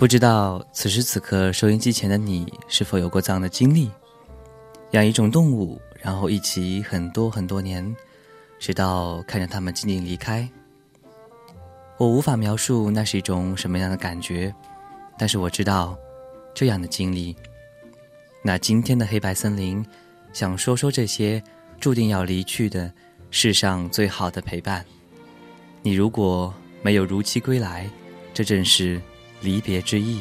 不知道此时此刻收音机前的你是否有过这样的经历：养一种动物，然后一起很多很多年，直到看着它们静静离开。我无法描述那是一种什么样的感觉，但是我知道这样的经历。那今天的黑白森林，想说说这些注定要离去的世上最好的陪伴。你如果没有如期归来，这正是。离别之意。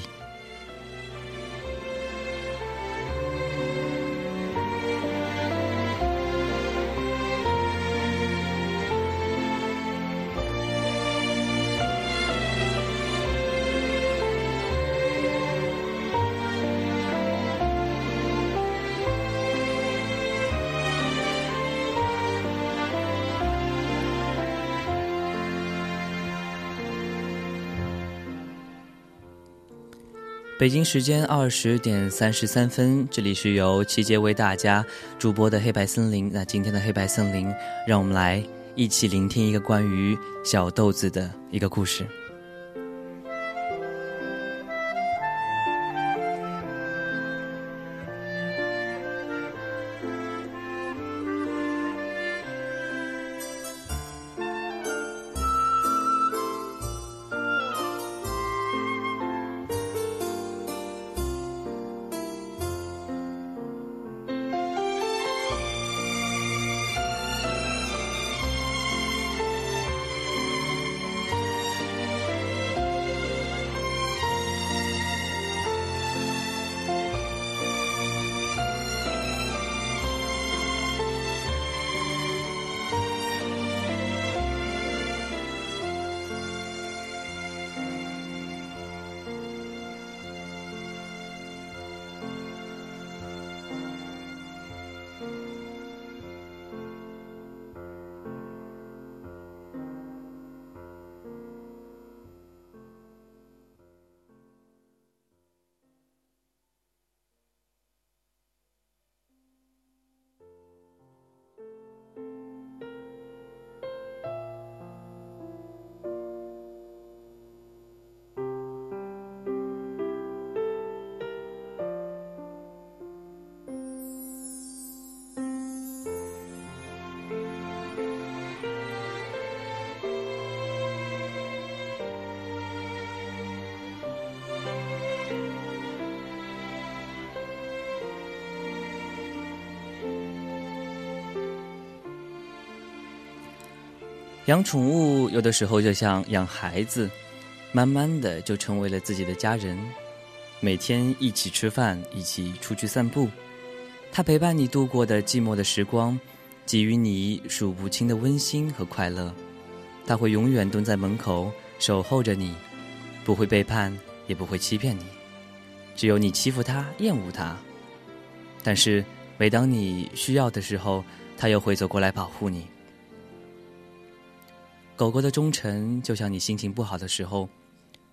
北京时间二十点三十三分，这里是由七杰为大家主播的黑白森林。那今天的黑白森林，让我们来一起聆听一个关于小豆子的一个故事。养宠物有的时候就像养孩子，慢慢的就成为了自己的家人，每天一起吃饭，一起出去散步，它陪伴你度过的寂寞的时光，给予你数不清的温馨和快乐。它会永远蹲在门口守候着你，不会背叛，也不会欺骗你。只有你欺负它、厌恶它，但是每当你需要的时候，它又会走过来保护你。狗狗的忠诚，就像你心情不好的时候，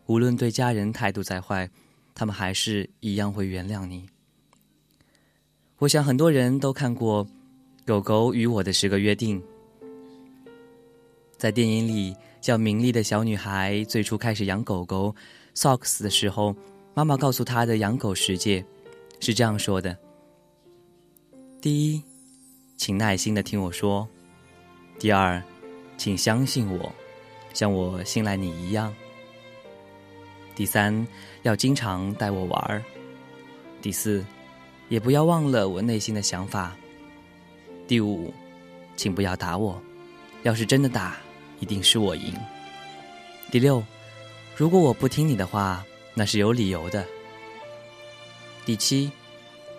无论对家人态度再坏，他们还是一样会原谅你。我想很多人都看过《狗狗与我的十个约定》。在电影里，叫明丽的小女孩最初开始养狗狗 Socks 的时候，妈妈告诉她的养狗世界是这样说的：第一，请耐心的听我说；第二。请相信我，像我信赖你一样。第三，要经常带我玩儿。第四，也不要忘了我内心的想法。第五，请不要打我，要是真的打，一定是我赢。第六，如果我不听你的话，那是有理由的。第七，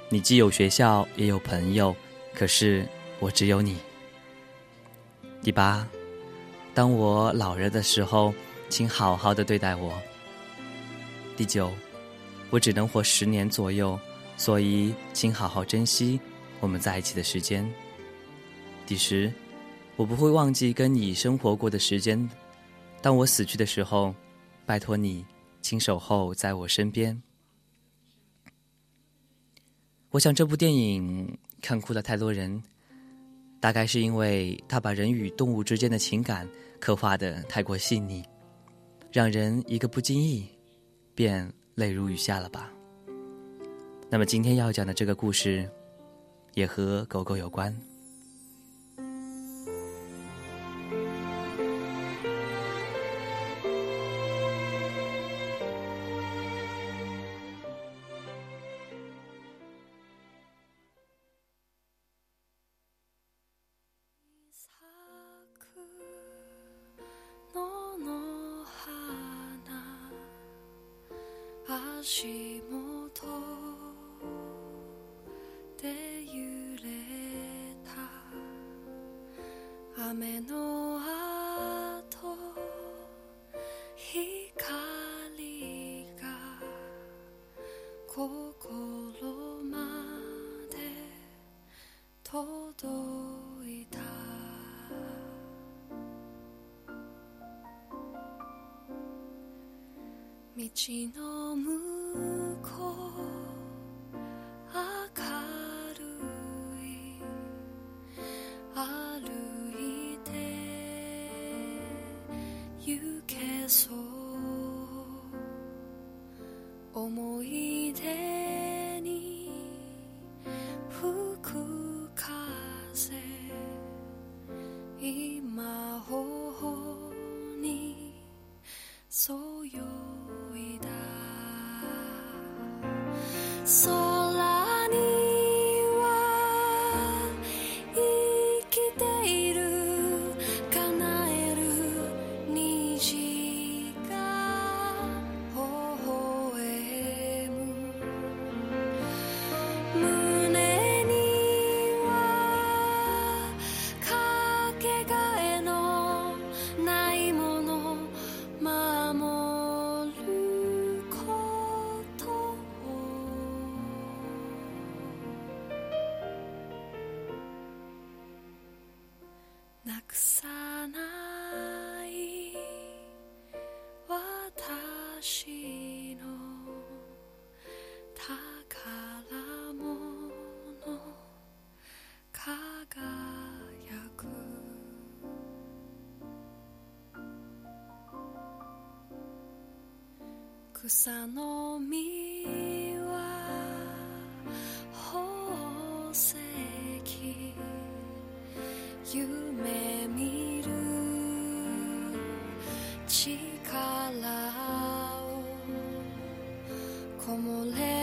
你既有学校也有朋友，可是我只有你。第八。当我老了的时候，请好好的对待我。第九，我只能活十年左右，所以请好好珍惜我们在一起的时间。第十，我不会忘记跟你生活过的时间。当我死去的时候，拜托你，请守候在我身边。我想这部电影看哭了太多人，大概是因为他把人与动物之间的情感。刻画的太过细腻，让人一个不经意，便泪如雨下了吧。那么今天要讲的这个故事，也和狗狗有关。道の向こう草の実は宝石夢見る力を木漏れ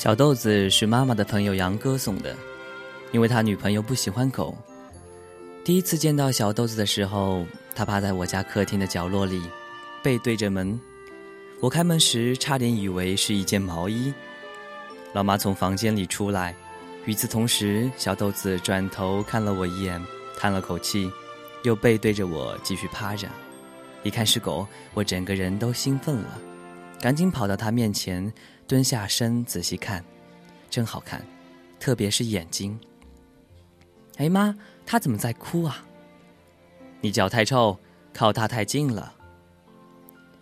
小豆子是妈妈的朋友杨哥送的，因为他女朋友不喜欢狗。第一次见到小豆子的时候，他趴在我家客厅的角落里，背对着门。我开门时差点以为是一件毛衣。老妈从房间里出来，与此同时，小豆子转头看了我一眼，叹了口气，又背对着我继续趴着。一看是狗，我整个人都兴奋了，赶紧跑到他面前。蹲下身仔细看，真好看，特别是眼睛。哎妈，它怎么在哭啊？你脚太臭，靠它太近了。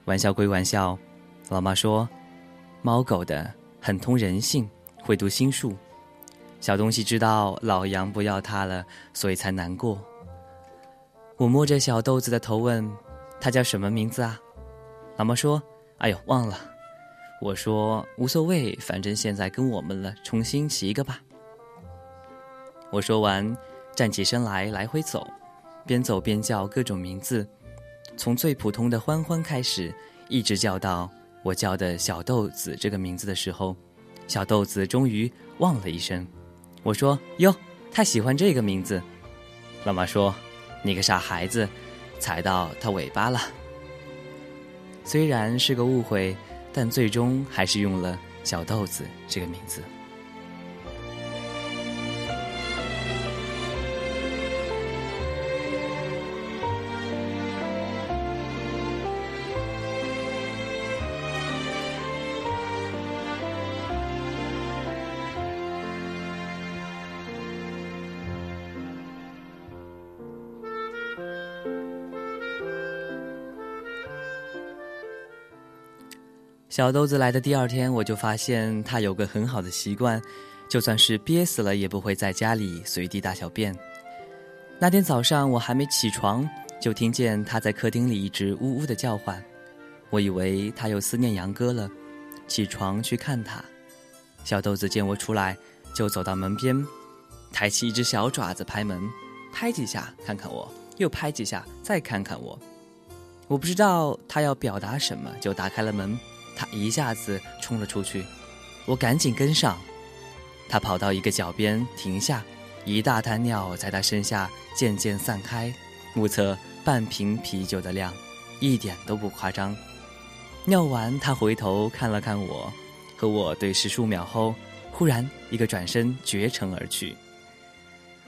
玩笑归玩笑，老妈说，猫狗的很通人性，会读心术。小东西知道老杨不要它了，所以才难过。我摸着小豆子的头问，它叫什么名字啊？老妈说，哎呦，忘了。我说无所谓，反正现在跟我们了，重新起一个吧。我说完，站起身来，来回走，边走边叫各种名字，从最普通的欢欢开始，一直叫到我叫的小豆子这个名字的时候，小豆子终于汪了一声。我说哟，他喜欢这个名字。老妈说，你个傻孩子，踩到他尾巴了。虽然是个误会。但最终还是用了“小豆子”这个名字。小豆子来的第二天，我就发现他有个很好的习惯，就算是憋死了，也不会在家里随地大小便。那天早上我还没起床，就听见他在客厅里一直呜呜的叫唤，我以为他又思念杨哥了，起床去看他。小豆子见我出来，就走到门边，抬起一只小爪子拍门，拍几下看看我，又拍几下再看看我。我不知道他要表达什么，就打开了门。他一下子冲了出去，我赶紧跟上。他跑到一个脚边停下，一大滩尿在他身下渐渐散开，目测半瓶啤酒的量，一点都不夸张。尿完，他回头看了看我，和我对视数秒后，忽然一个转身绝尘而去。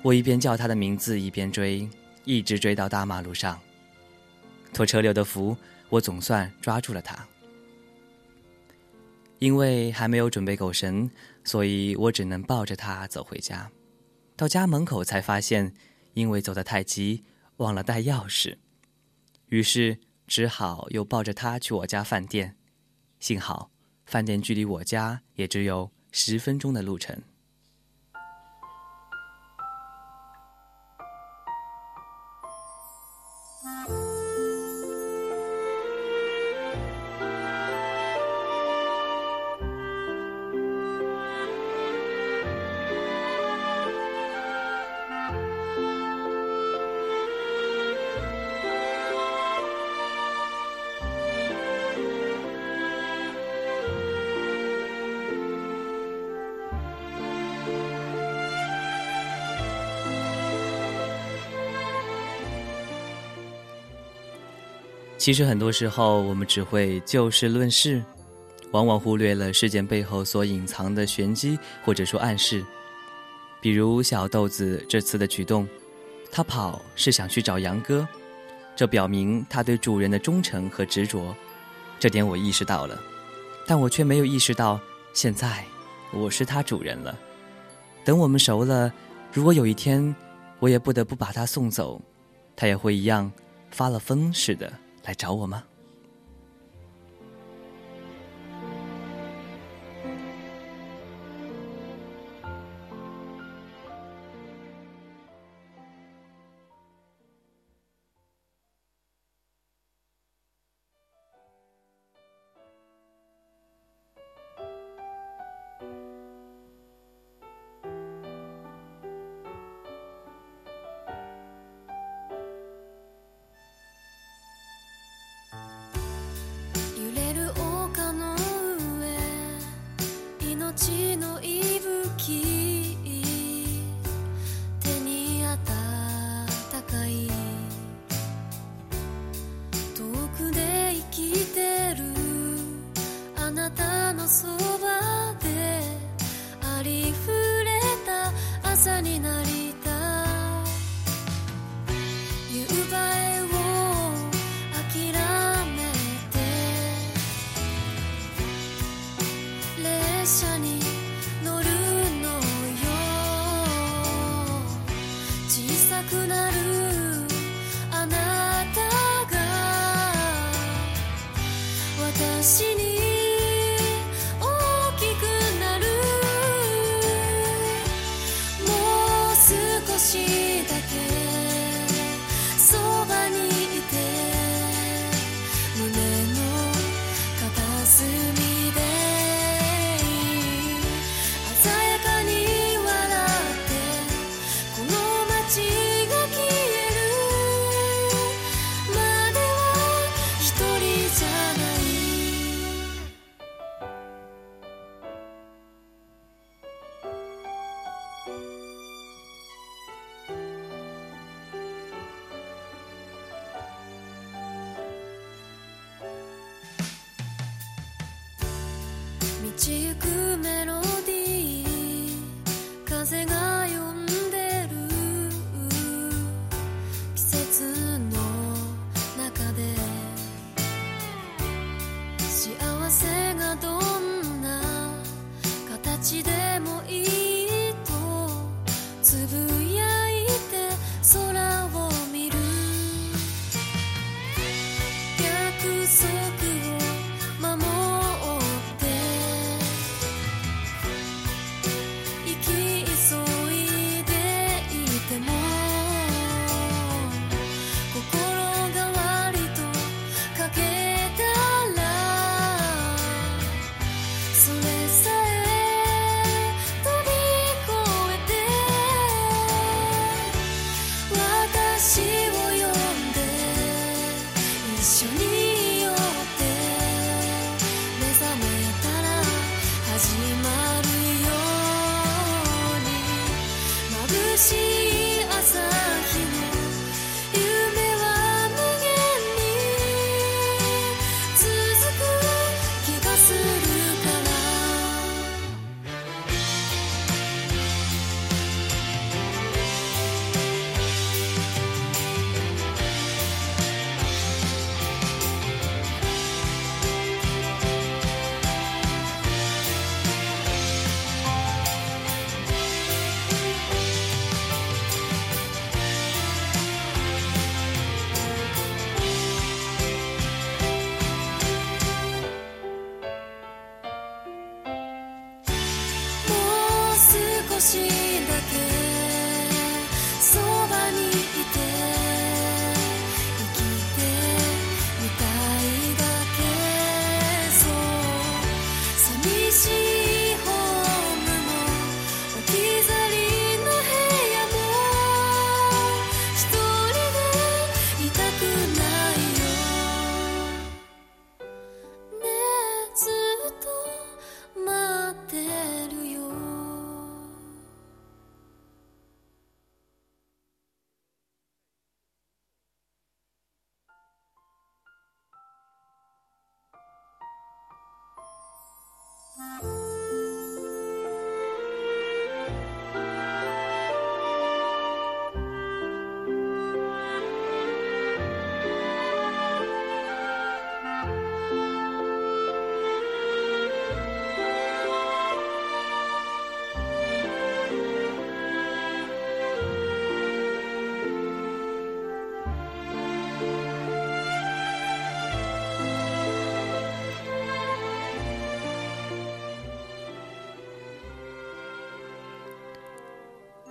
我一边叫他的名字，一边追，一直追到大马路上。托车流的福，我总算抓住了他。因为还没有准备狗绳，所以我只能抱着它走回家。到家门口才发现，因为走得太急，忘了带钥匙，于是只好又抱着它去我家饭店。幸好饭店距离我家也只有十分钟的路程。其实很多时候，我们只会就事论事，往往忽略了事件背后所隐藏的玄机或者说暗示。比如小豆子这次的举动，他跑是想去找杨哥，这表明他对主人的忠诚和执着，这点我意识到了，但我却没有意识到，现在我是他主人了。等我们熟了，如果有一天我也不得不把他送走，他也会一样发了疯似的。来找我吗？風がどんな形で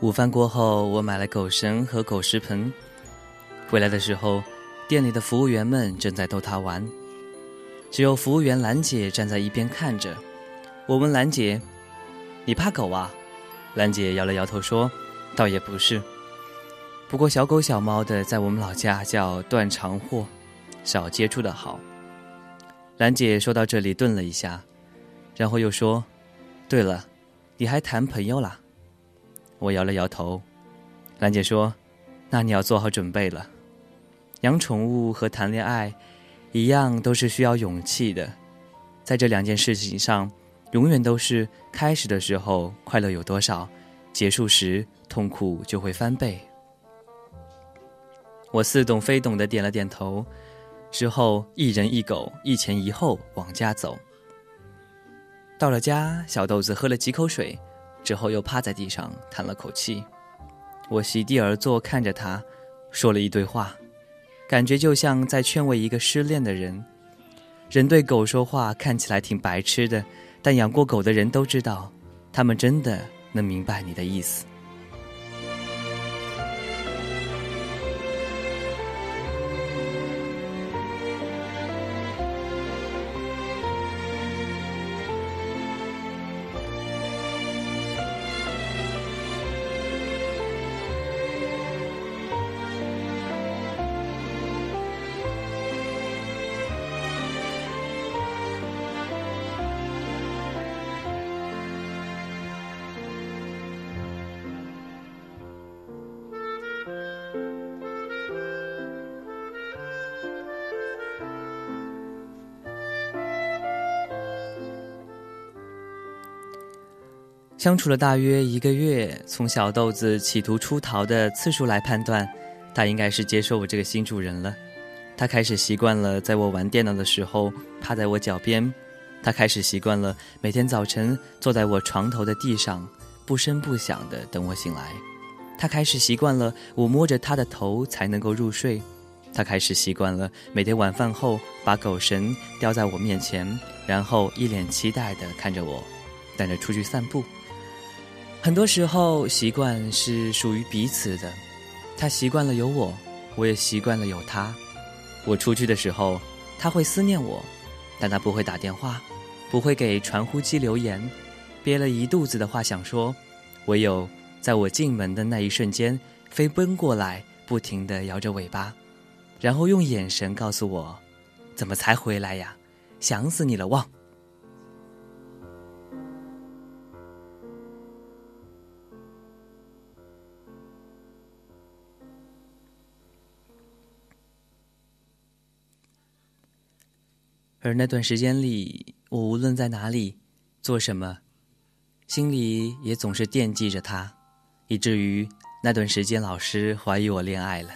午饭过后，我买了狗绳和狗食盆。回来的时候，店里的服务员们正在逗它玩，只有服务员兰姐站在一边看着。我问兰姐：“你怕狗啊？”兰姐摇了摇头说：“倒也不是。不过小狗小猫的，在我们老家叫断肠货，少接触的好。”兰姐说到这里顿了一下，然后又说：“对了，你还谈朋友啦？”我摇了摇头。兰姐说：“那你要做好准备了。养宠物和谈恋爱一样，都是需要勇气的。在这两件事情上。”永远都是开始的时候快乐有多少，结束时痛苦就会翻倍。我似懂非懂的点了点头，之后一人一狗一前一后往家走。到了家，小豆子喝了几口水，之后又趴在地上叹了口气。我席地而坐，看着他，说了一堆话，感觉就像在劝慰一个失恋的人。人对狗说话看起来挺白痴的。但养过狗的人都知道，他们真的能明白你的意思。相处了大约一个月，从小豆子企图出逃的次数来判断，他应该是接受我这个新主人了。他开始习惯了在我玩电脑的时候趴在我脚边，他开始习惯了每天早晨坐在我床头的地上不声不响的等我醒来。他开始习惯了我摸着他的头才能够入睡。他开始习惯了每天晚饭后把狗绳叼在我面前，然后一脸期待地看着我，带着出去散步。很多时候，习惯是属于彼此的。他习惯了有我，我也习惯了有他。我出去的时候，他会思念我，但他不会打电话，不会给传呼机留言，憋了一肚子的话想说，唯有在我进门的那一瞬间，飞奔过来，不停地摇着尾巴，然后用眼神告诉我：“怎么才回来呀？想死你了，旺。”而那段时间里，我无论在哪里，做什么，心里也总是惦记着他，以至于那段时间老师怀疑我恋爱了。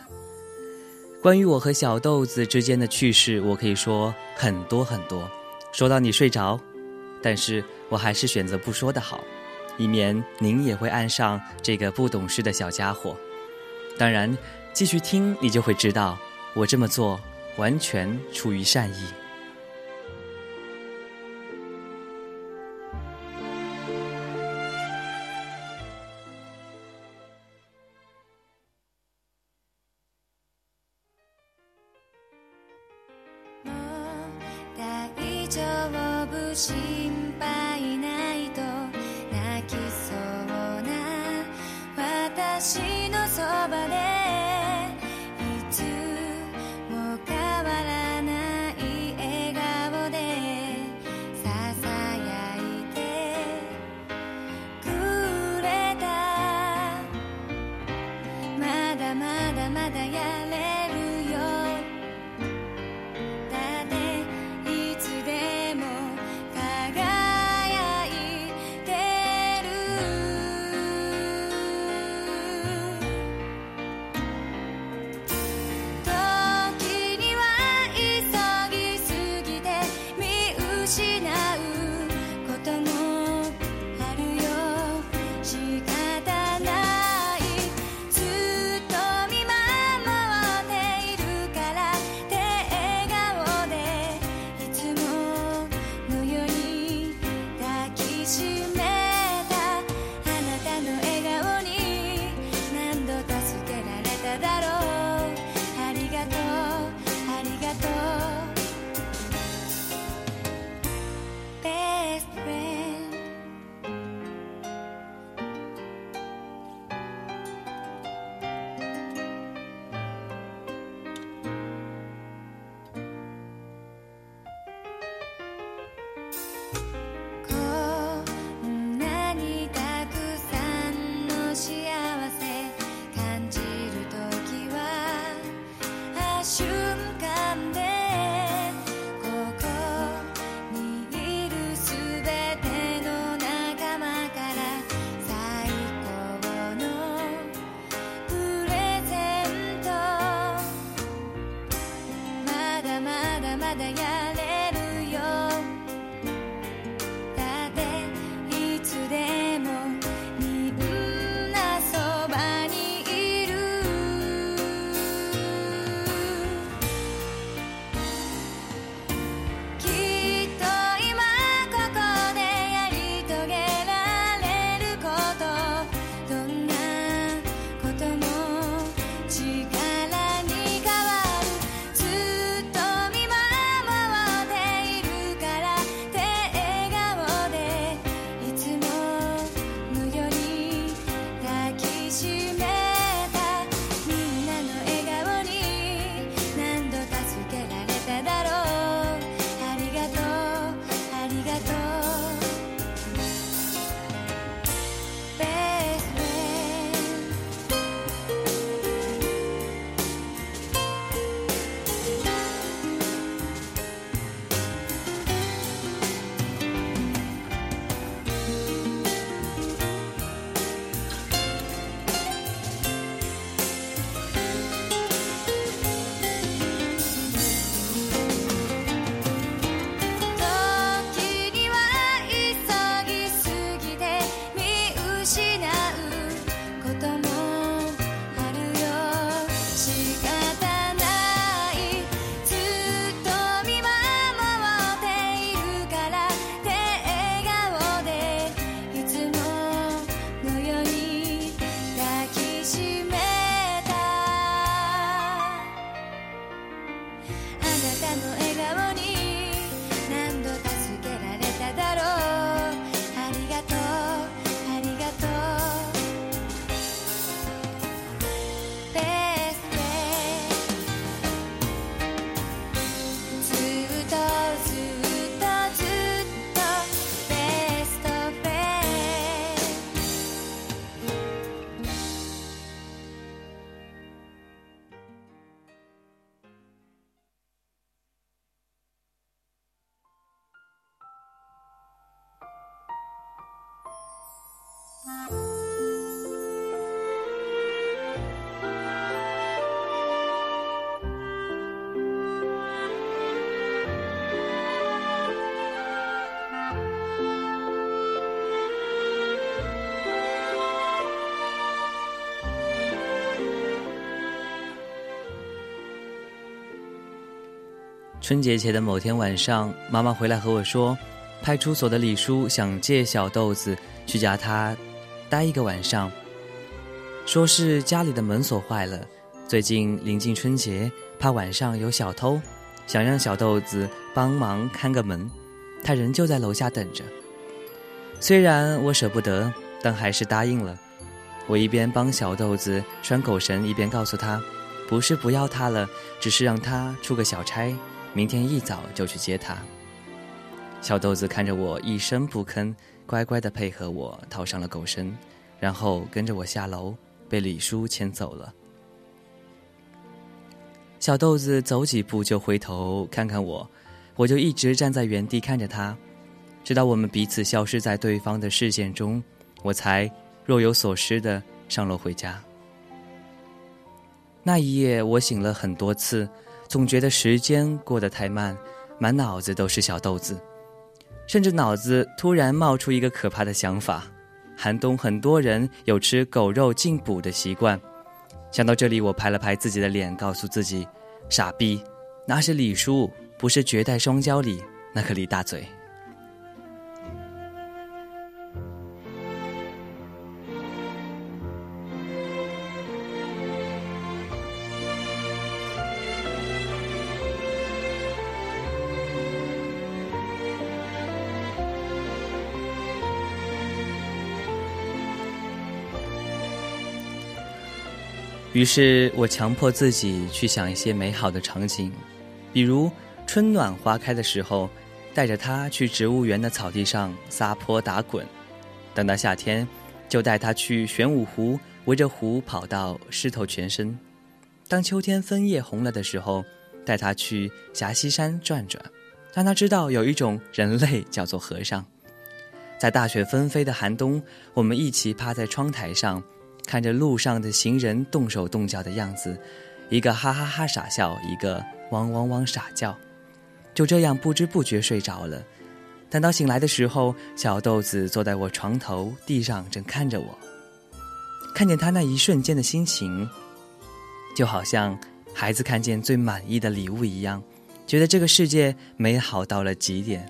关于我和小豆子之间的趣事，我可以说很多很多，说到你睡着，但是我还是选择不说的好，以免您也会爱上这个不懂事的小家伙。当然，继续听你就会知道，我这么做完全出于善意。春节前的某天晚上，妈妈回来和我说，派出所的李叔想借小豆子去家他待一个晚上，说是家里的门锁坏了，最近临近春节，怕晚上有小偷，想让小豆子帮忙看个门，他人就在楼下等着。虽然我舍不得，但还是答应了。我一边帮小豆子拴狗绳，一边告诉他，不是不要他了，只是让他出个小差，明天一早就去接他。小豆子看着我一声不吭，乖乖的配合我套上了狗绳，然后跟着我下楼，被李叔牵走了。小豆子走几步就回头看看我，我就一直站在原地看着他，直到我们彼此消失在对方的视线中，我才若有所思的上楼回家。那一夜，我醒了很多次，总觉得时间过得太慢，满脑子都是小豆子，甚至脑子突然冒出一个可怕的想法：寒冬很多人有吃狗肉进补的习惯。想到这里，我拍了拍自己的脸，告诉自己：“傻逼，那是李叔，不是绝代双骄里那个李大嘴。”于是我强迫自己去想一些美好的场景，比如春暖花开的时候，带着他去植物园的草地上撒泼打滚；等到夏天，就带他去玄武湖，围着湖跑到湿透全身；当秋天枫叶红了的时候，带他去霞西山转转，让他知道有一种人类叫做和尚。在大雪纷飞的寒冬，我们一起趴在窗台上。看着路上的行人动手动脚的样子，一个哈哈哈傻笑，一个汪汪汪傻叫。就这样不知不觉睡着了。等到醒来的时候，小豆子坐在我床头地上，正看着我。看见他那一瞬间的心情，就好像孩子看见最满意的礼物一样，觉得这个世界美好到了极点。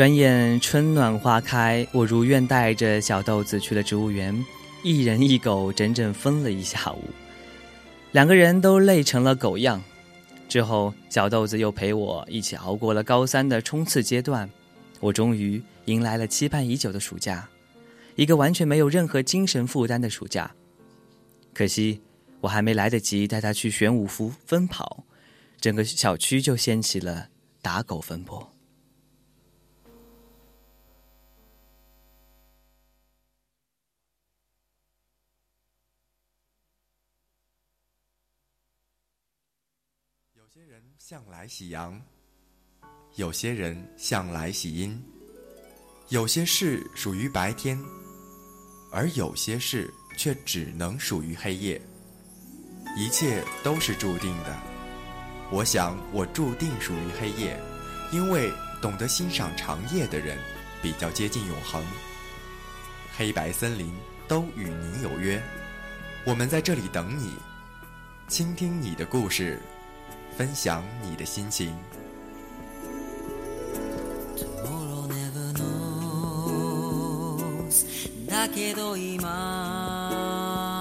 转眼春暖花开，我如愿带着小豆子去了植物园，一人一狗整整疯了一下午，两个人都累成了狗样。之后，小豆子又陪我一起熬过了高三的冲刺阶段，我终于迎来了期盼已久的暑假，一个完全没有任何精神负担的暑假。可惜，我还没来得及带他去玄武湖奔跑，整个小区就掀起了打狗风波。向来喜阳，有些人向来喜阴，有些事属于白天，而有些事却只能属于黑夜。一切都是注定的。我想，我注定属于黑夜，因为懂得欣赏长夜的人，比较接近永恒。黑白森林都与你有约，我们在这里等你，倾听你的故事。分享你的心情。 Tomorrow never knows だけど今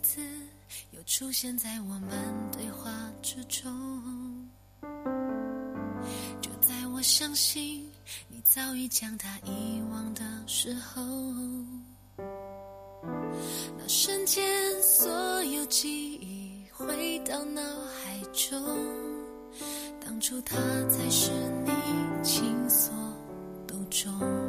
字又出现在我们对话之中，就在我相信你早已将他遗忘的时候，那瞬间所有记忆回到脑海中，当初他才是你情所独钟。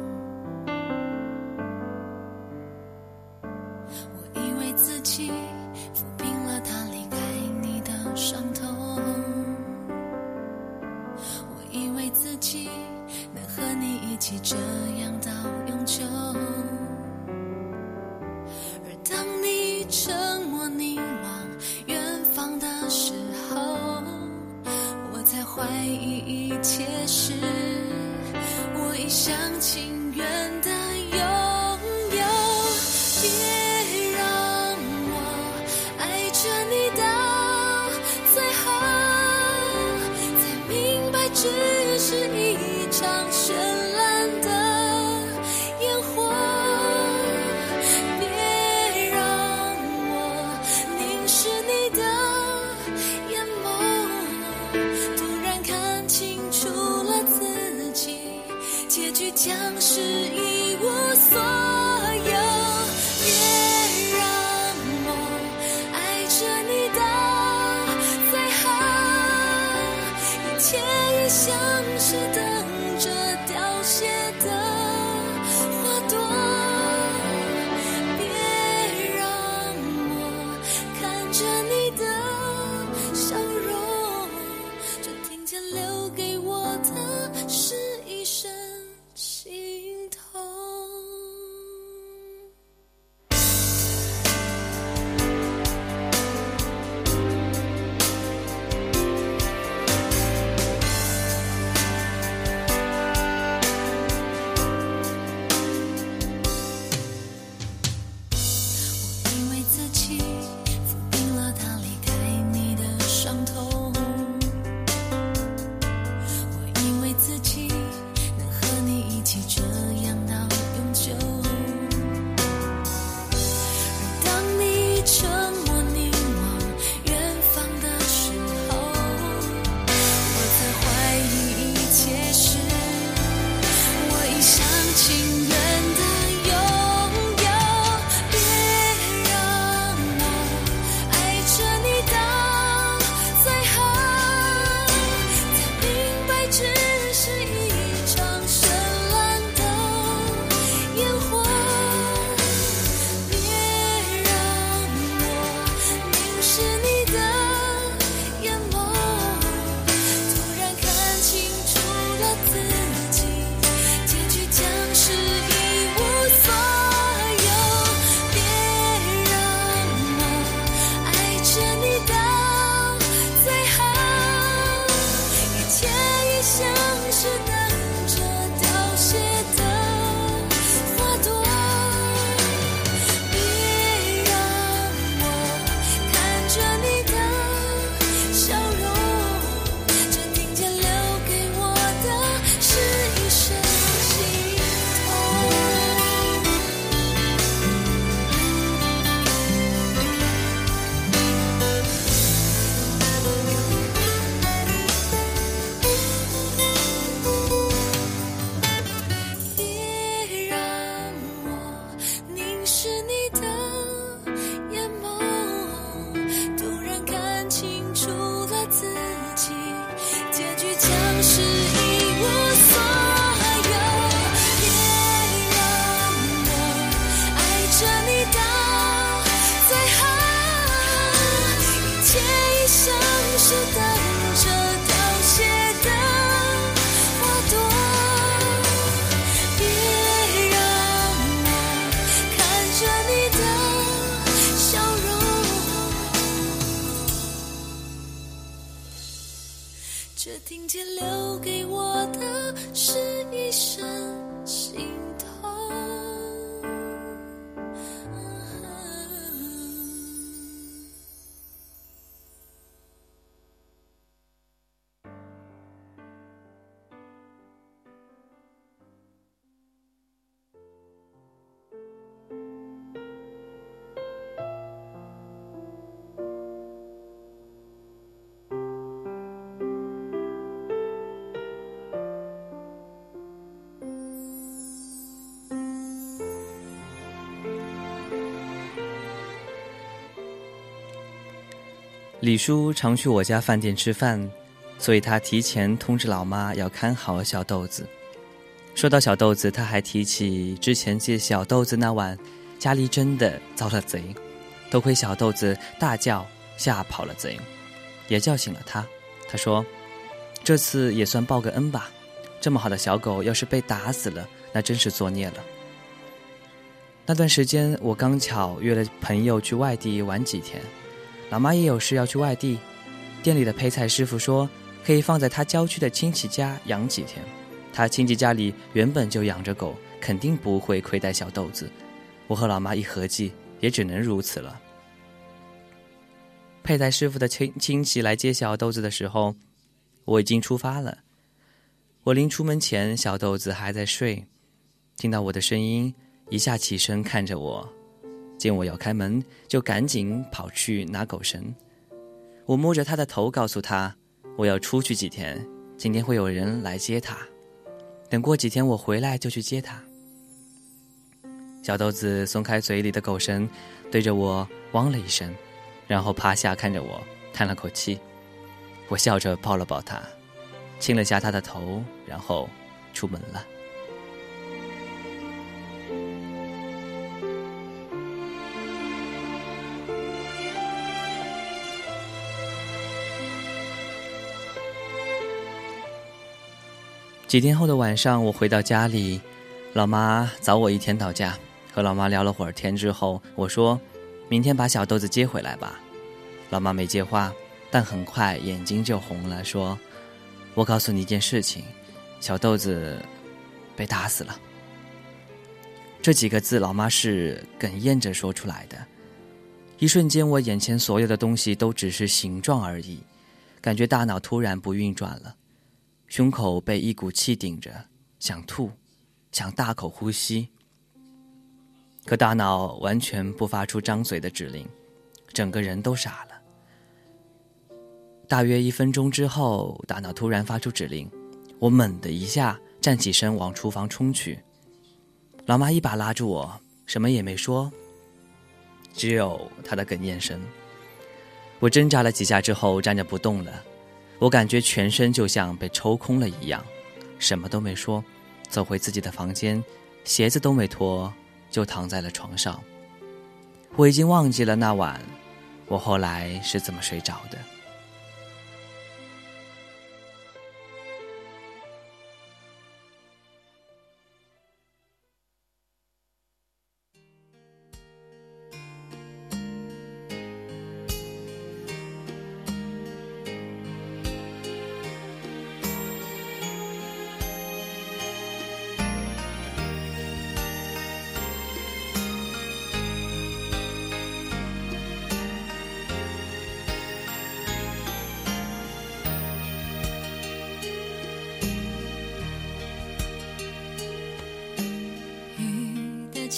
是等着凋谢的花朵。别让我看着你的笑容，却听见留给我的是一声李叔常去我家饭店吃饭，所以他提前通知老妈要看好小豆子。说到小豆子，他还提起之前借小豆子那晚，家里真的遭了贼，多亏小豆子大叫吓跑了贼，也叫醒了他。他说：“这次也算报个恩吧，这么好的小狗要是被打死了，那真是作孽了。”那段时间我刚巧约了朋友去外地玩几天。老妈也有事要去外地，店里的配菜师傅说可以放在他郊区的亲戚家养几天。他亲戚家里原本就养着狗，肯定不会亏待小豆子。我和老妈一合计，也只能如此了。配菜师傅的亲亲戚来接小豆子的时候，我已经出发了。我临出门前，小豆子还在睡，听到我的声音，一下起身看着我。见我要开门，就赶紧跑去拿狗绳。我摸着他的头，告诉他我要出去几天，今天会有人来接他。等过几天我回来就去接他。小豆子松开嘴里的狗绳，对着我汪了一声，然后趴下看着我，叹了口气。我笑着抱了抱他，亲了下他的头，然后出门了。几天后的晚上，我回到家里，老妈早我一天到家。和老妈聊了会儿天之后，我说：“明天把小豆子接回来吧。”老妈没接话，但很快眼睛就红了，说：“我告诉你一件事情，小豆子被打死了。”这几个字，老妈是哽咽着说出来的。一瞬间，我眼前所有的东西都只是形状而已，感觉大脑突然不运转了。胸口被一股气顶着，想吐，想大口呼吸，可大脑完全不发出张嘴的指令，整个人都傻了。大约一分钟之后，大脑突然发出指令，我猛地一下站起身往厨房冲去，老妈一把拉住我，什么也没说，只有她的哽咽声。我挣扎了几下之后，站着不动了。我感觉全身就像被抽空了一样，什么都没说，走回自己的房间，鞋子都没脱，就躺在了床上。我已经忘记了那晚，我后来是怎么睡着的。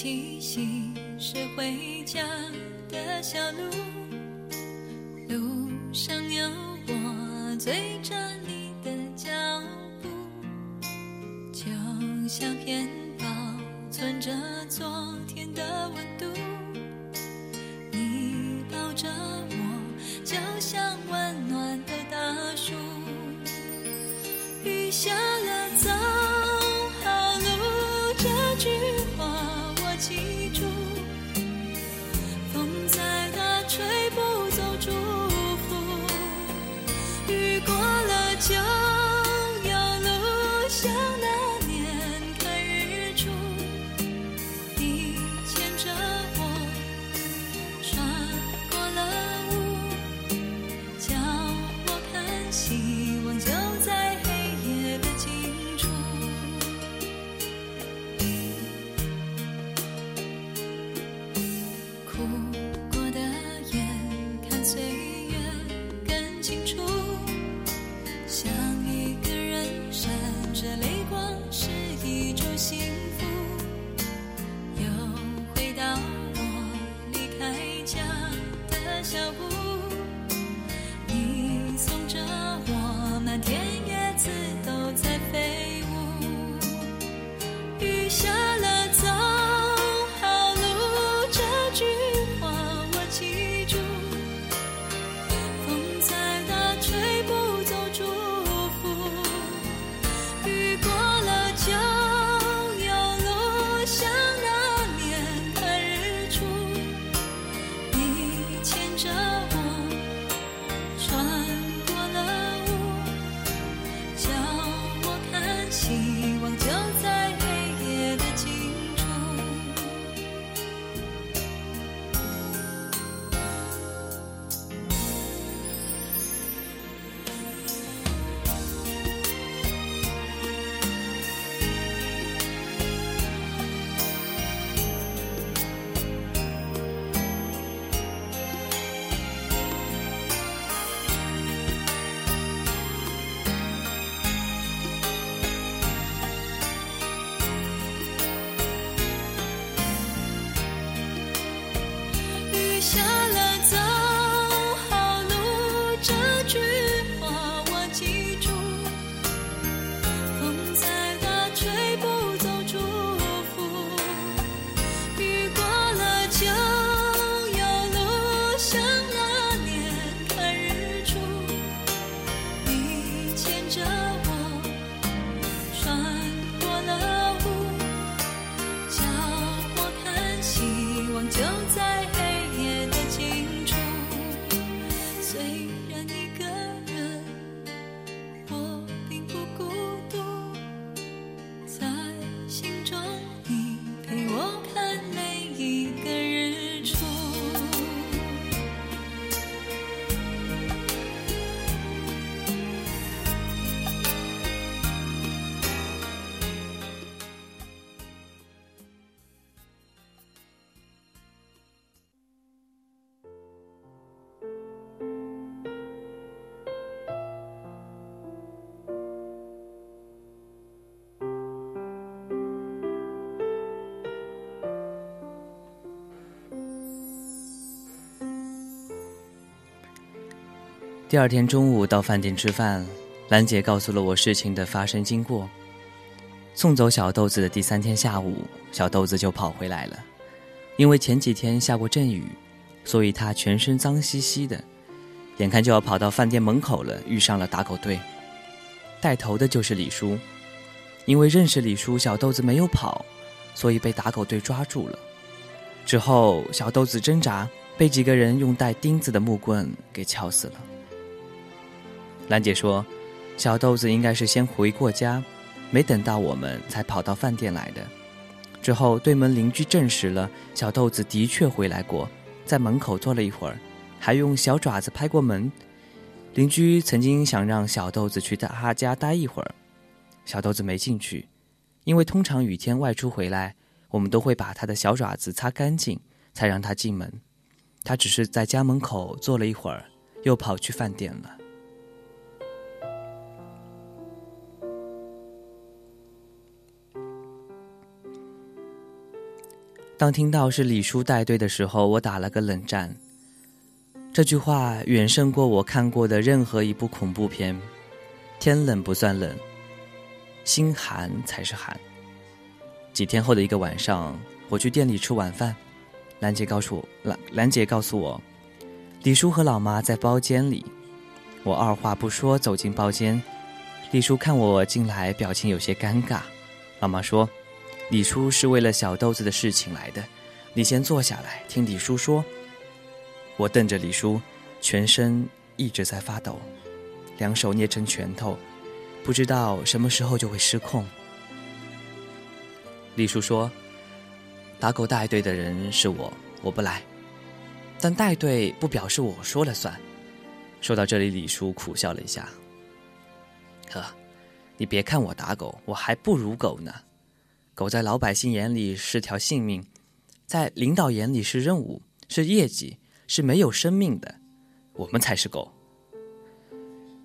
气息是回家的小路，第二天中午到饭店吃饭，兰姐告诉了我事情的发生经过。送走小豆子的第三天下午，小豆子就跑回来了，因为前几天下过阵雨，所以他全身脏兮兮的，眼看就要跑到饭店门口了，遇上了打狗队。带头的就是李叔，因为认识李叔，小豆子没有跑，所以被打狗队抓住了。之后，小豆子挣扎，被几个人用带钉子的木棍给敲死了。兰姐说，小豆子应该是先回过家，没等到我们才跑到饭店来的。之后，对门邻居证实了小豆子的确回来过，在门口坐了一会儿，还用小爪子拍过门。邻居曾经想让小豆子去他家待一会儿，小豆子没进去，因为通常雨天外出回来，我们都会把他的小爪子擦干净，才让他进门。他只是在家门口坐了一会儿，又跑去饭店了。当听到是李叔带队的时候，我打了个冷战。这句话远胜过我看过的任何一部恐怖片。天冷不算冷，心寒才是寒。几天后的一个晚上，我去店里吃晚饭，兰姐告诉，兰兰姐告诉我，李叔和老妈在包间里。我二话不说走进包间，李叔看我进来，表情有些尴尬。老妈说。李叔是为了小豆子的事情来的，你先坐下来听李叔说。我瞪着李叔，全身一直在发抖，两手捏成拳头，不知道什么时候就会失控。李叔说：“打狗带队的人是我，我不来，但带队不表示我说了算。”说到这里，李叔苦笑了一下：“呵，你别看我打狗，我还不如狗呢。”狗在老百姓眼里是条性命，在领导眼里是任务，是业绩，是没有生命的。我们才是狗。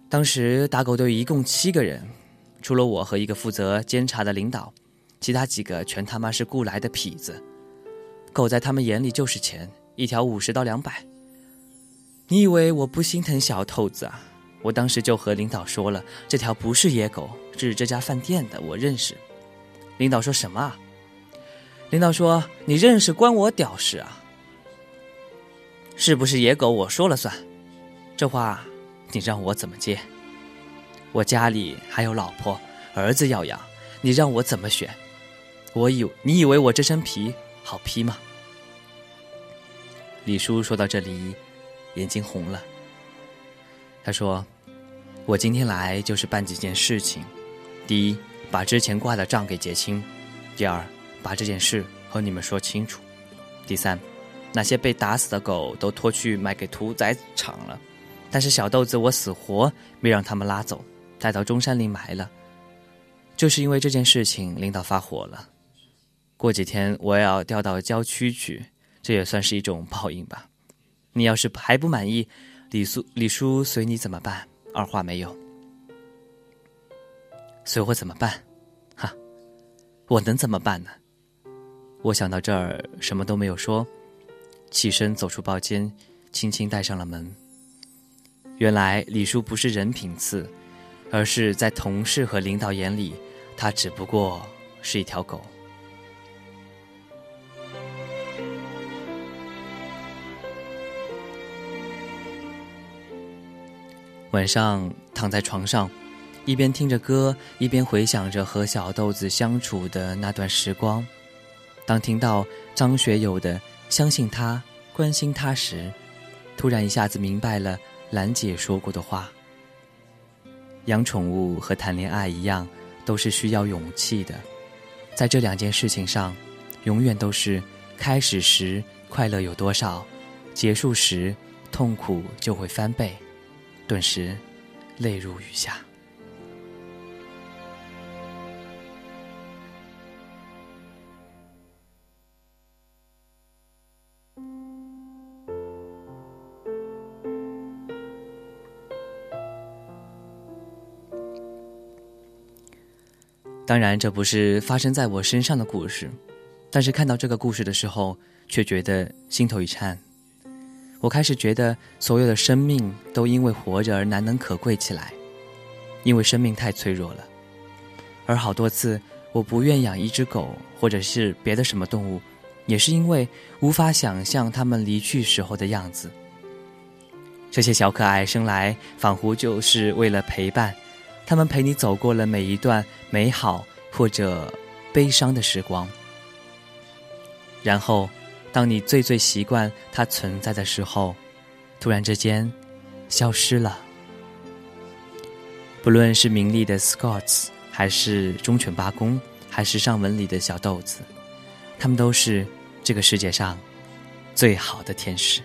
当时打狗队一共七个人，除了我和一个负责监察的领导，其他几个全他妈是雇来的痞子。狗在他们眼里就是钱，一条五十到两百。你以为我不心疼小透子啊？我当时就和领导说了，这条不是野狗，是这家饭店的，我认识。领导说什么啊？领导说你认识关我屌事啊？是不是野狗我说了算，这话你让我怎么接？我家里还有老婆儿子要养，你让我怎么选？我以你以为我这身皮好披吗？李叔说到这里，眼睛红了。他说：“我今天来就是办几件事情，第一，把之前挂的账给结清；第二，把这件事和你们说清楚；第三，那些被打死的狗都拖去卖给屠宰场了，但是小豆子我死活没让他们拉走，带到中山陵埋了。就是因为这件事情，领导发火了。过几天我要调到郊区去，这也算是一种报应吧。你要是还不满意。”李叔，李叔随你怎么办？二话没有。随我怎么办？哈，我能怎么办呢？我想到这儿，什么都没有说，起身走出包间，轻轻带上了门。原来李叔不是人品次，而是在同事和领导眼里，他只不过是一条狗。晚上躺在床上，一边听着歌，一边回想着和小豆子相处的那段时光。当听到张学友的《相信他，关心他》时，突然一下子明白了兰姐说过的话：养宠物和谈恋爱一样，都是需要勇气的。在这两件事情上，永远都是开始时快乐有多少，结束时痛苦就会翻倍。顿时，泪如雨下。当然，这不是发生在我身上的故事，但是看到这个故事的时候，却觉得心头一颤。我开始觉得，所有的生命都因为活着而难能可贵起来，因为生命太脆弱了。而好多次，我不愿养一只狗，或者是别的什么动物，也是因为无法想象它们离去时候的样子。这些小可爱生来仿佛就是为了陪伴，他们陪你走过了每一段美好或者悲伤的时光，然后。当你最最习惯它存在的时候，突然之间消失了。不论是名利的 Scots，还是忠犬八公，还是上文里的小豆子，他们都是这个世界上最好的天使。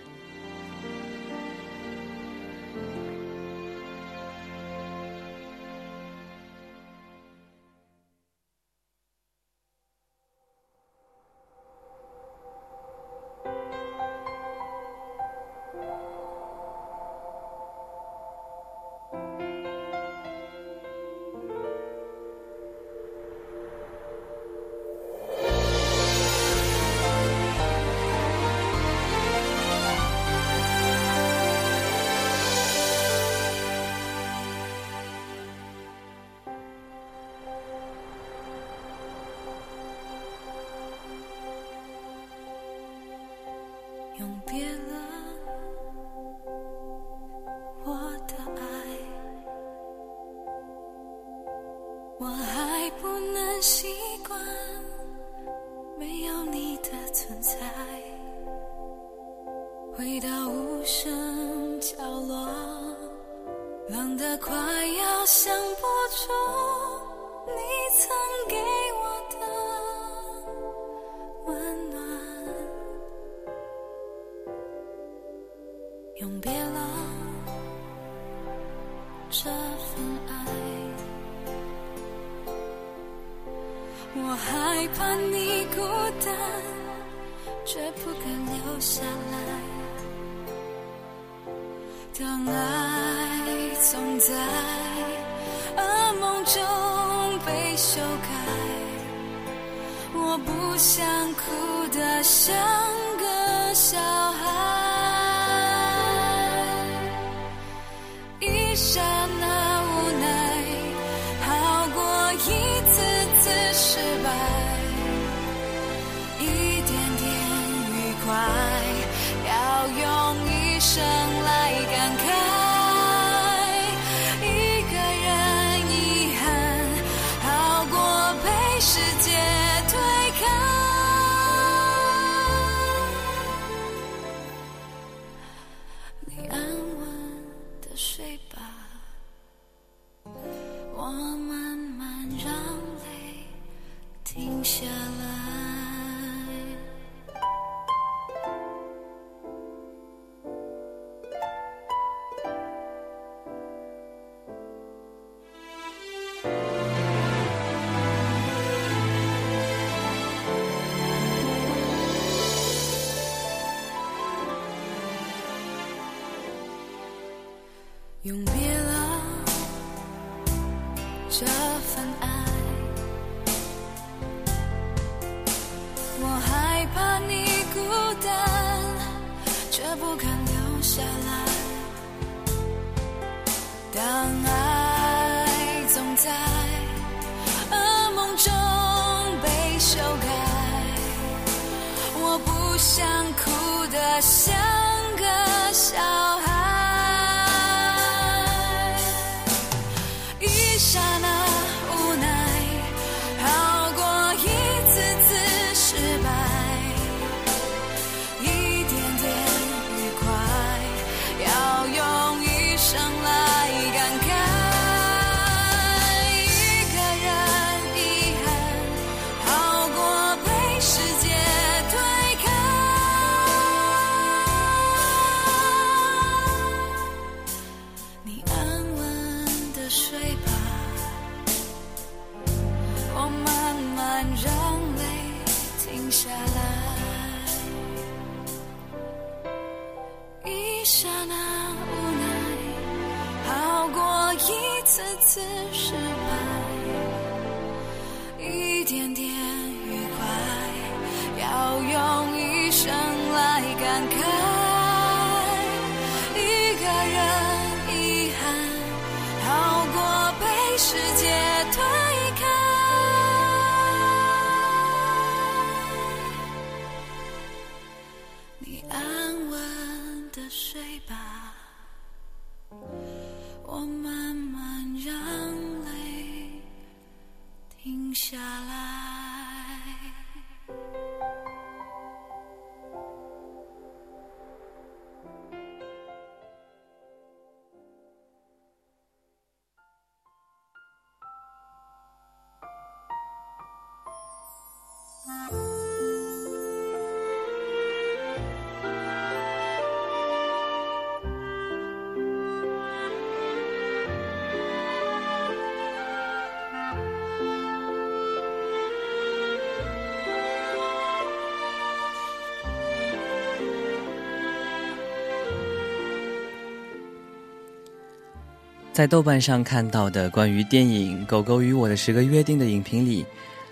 在豆瓣上看到的关于电影《狗狗与我的十个约定》的影评里，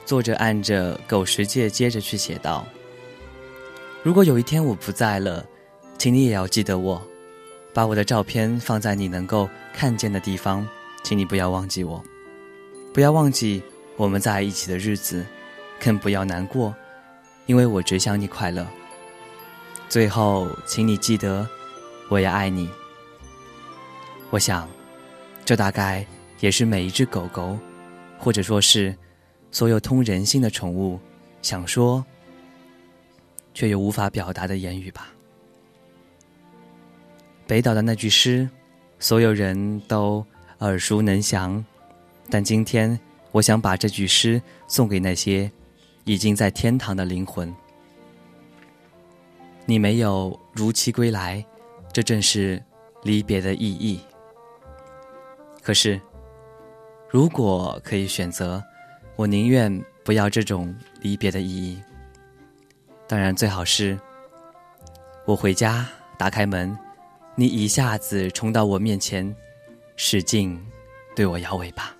作者按着狗十戒接着去写道：“如果有一天我不在了，请你也要记得我，把我的照片放在你能够看见的地方，请你不要忘记我，不要忘记我们在一起的日子，更不要难过，因为我只想你快乐。最后，请你记得，我也爱你。我想。”这大概也是每一只狗狗，或者说是所有通人性的宠物，想说却又无法表达的言语吧。北岛的那句诗，所有人都耳熟能详，但今天我想把这句诗送给那些已经在天堂的灵魂。你没有如期归来，这正是离别的意义。可是，如果可以选择，我宁愿不要这种离别的意义。当然，最好是我回家打开门，你一下子冲到我面前，使劲对我摇尾巴。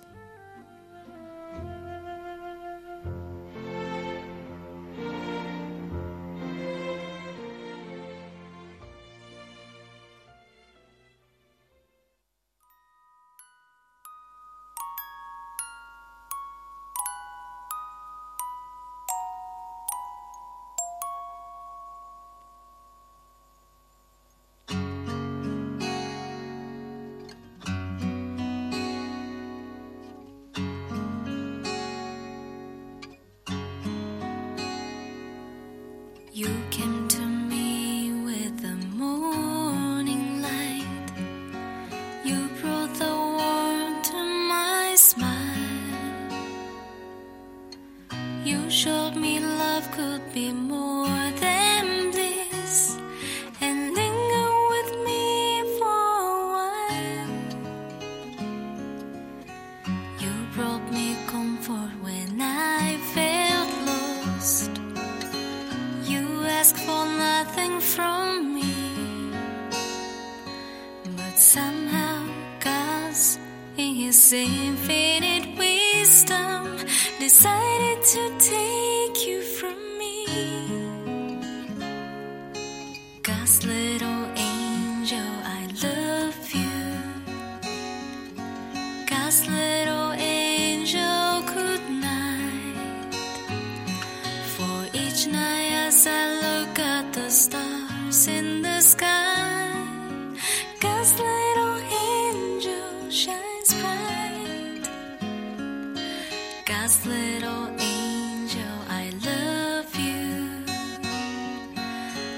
Little angel, I love you.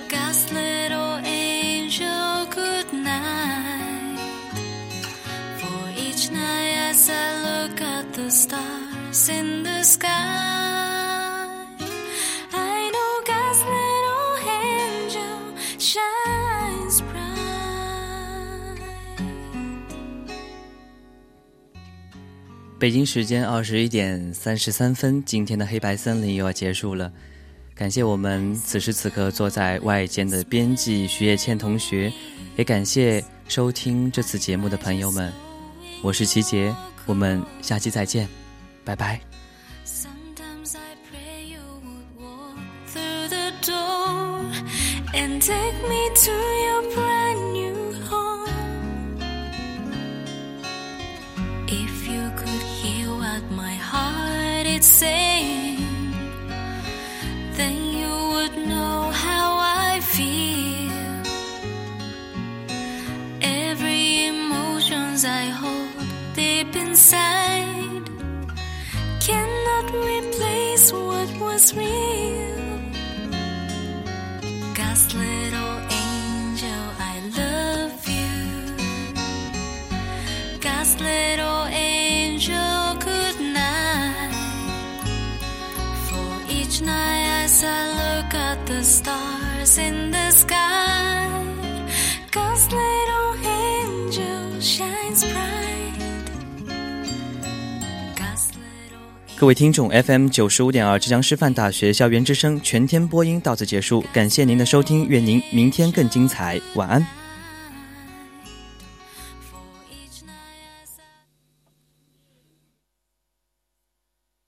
God's little angel, good night. For each night as I look at the stars in the sky, 北京时间二十一点三十三分，今天的黑白森林又要结束了。感谢我们此时此刻坐在外间的编辑徐叶倩同学，也感谢收听这次节目的朋友们。我是齐杰，我们下期再见，拜拜。And take me to I hold deep inside cannot replace what was real. God's little angel, I love you. God's little angel, good night. For each night as I look at the stars in the sky, 各位听众，FM 九十五点二浙江师范大学校园之声全天播音到此结束，感谢您的收听，愿您明天更精彩，晚安。